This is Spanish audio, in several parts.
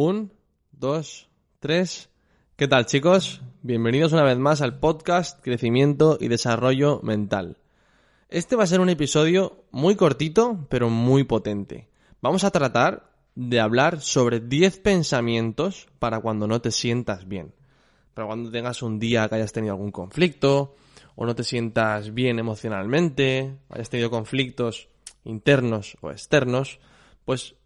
Un, dos, tres. ¿Qué tal chicos? Bienvenidos una vez más al podcast Crecimiento y Desarrollo Mental. Este va a ser un episodio muy cortito, pero muy potente. Vamos a tratar de hablar sobre 10 pensamientos para cuando no te sientas bien. Para cuando tengas un día que hayas tenido algún conflicto, o no te sientas bien emocionalmente, hayas tenido conflictos internos o externos, pues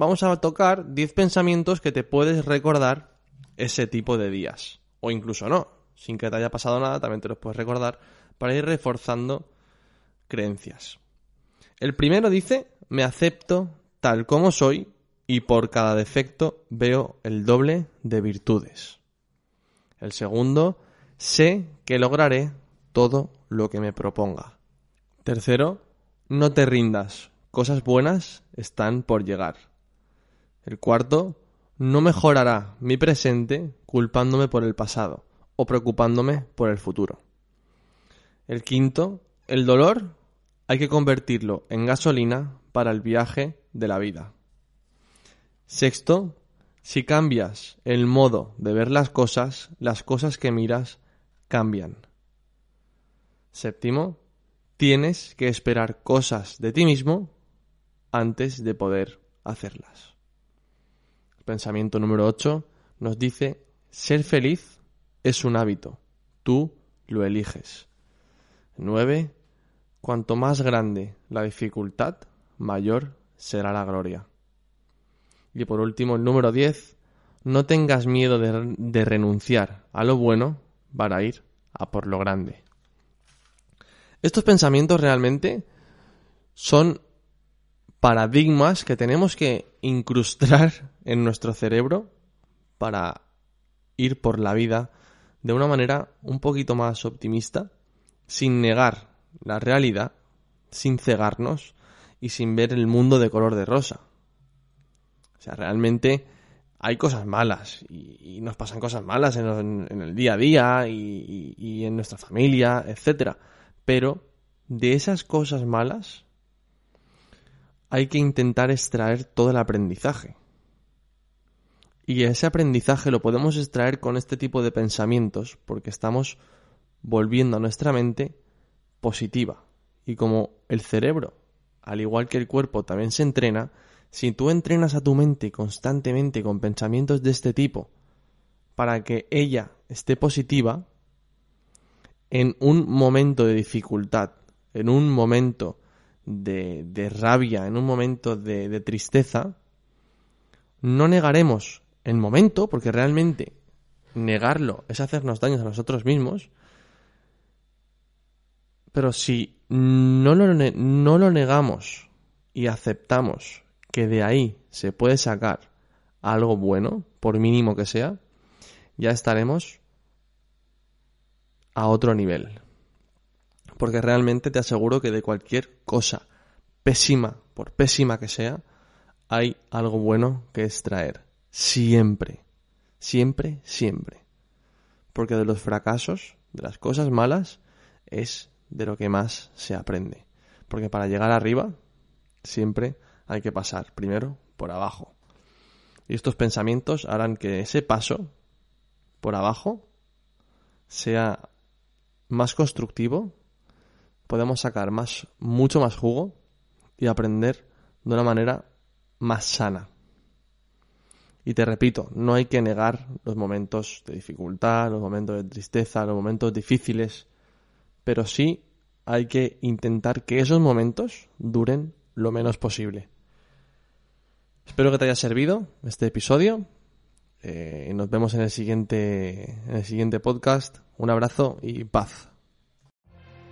vamos a tocar 10 pensamientos que te puedes recordar ese tipo de días. O incluso no, sin que te haya pasado nada, también te los puedes recordar para ir reforzando creencias. El primero dice, me acepto tal como soy y por cada defecto veo el doble de virtudes. El segundo, sé que lograré todo lo que me proponga. Tercero, no te rindas, cosas buenas están por llegar. El cuarto, no mejorará mi presente culpándome por el pasado o preocupándome por el futuro. El quinto, el dolor hay que convertirlo en gasolina para el viaje de la vida. Sexto, si cambias el modo de ver las cosas, las cosas que miras cambian. Séptimo, tienes que esperar cosas de ti mismo antes de poder hacerlas. Pensamiento número 8 nos dice, ser feliz es un hábito, tú lo eliges. 9. Cuanto más grande la dificultad, mayor será la gloria. Y por último, el número 10, no tengas miedo de, de, renunciar a lo bueno para ir a por lo grande. Estos pensamientos realmente son paradigmas que tenemos que incrustar en nuestro cerebro para ir por la vida de una manera un poquito más optimista, sin negar la realidad, sin cegarnos y sin ver el mundo de color de rosa. O sea, realmente hay cosas malas y, nos pasan cosas malas en, el día a día y, y en nuestra familia, etcétera. Pero de esas cosas malas hay que intentar extraer todo el aprendizaje. Y ese aprendizaje lo podemos extraer con este tipo de pensamientos porque estamos volviendo a nuestra mente positiva. Y como el cerebro, al igual que el cuerpo, también se entrena, si tú entrenas a tu mente constantemente con pensamientos de este tipo para que ella esté positiva, en un momento de dificultad, en un momento de, rabia, en un momento de, de tristeza, no negaremos el momento, porque realmente negarlo es hacernos daños a nosotros mismos, pero si no lo, no lo negamos y aceptamos que de ahí se puede sacar algo bueno, por mínimo que sea, ya estaremos a otro nivel. Porque realmente te aseguro que de cualquier cosa pésima, por pésima que sea, hay algo bueno que extraer. Siempre. Siempre, siempre. Porque de los fracasos, de las cosas malas, es de lo que más se aprende. Porque para llegar arriba, siempre hay que pasar primero por abajo. Y estos pensamientos harán que ese paso por abajo sea más constructivo, podemos sacar más, mucho más jugo y aprender de una manera más sana. Y te repito, no hay que negar los momentos de dificultad, los momentos de tristeza, los momentos difíciles, pero sí hay que intentar que esos momentos duren lo menos posible. Espero que te haya servido este episodio Eh, nos vemos en el siguiente, en el siguiente podcast. Un abrazo y paz.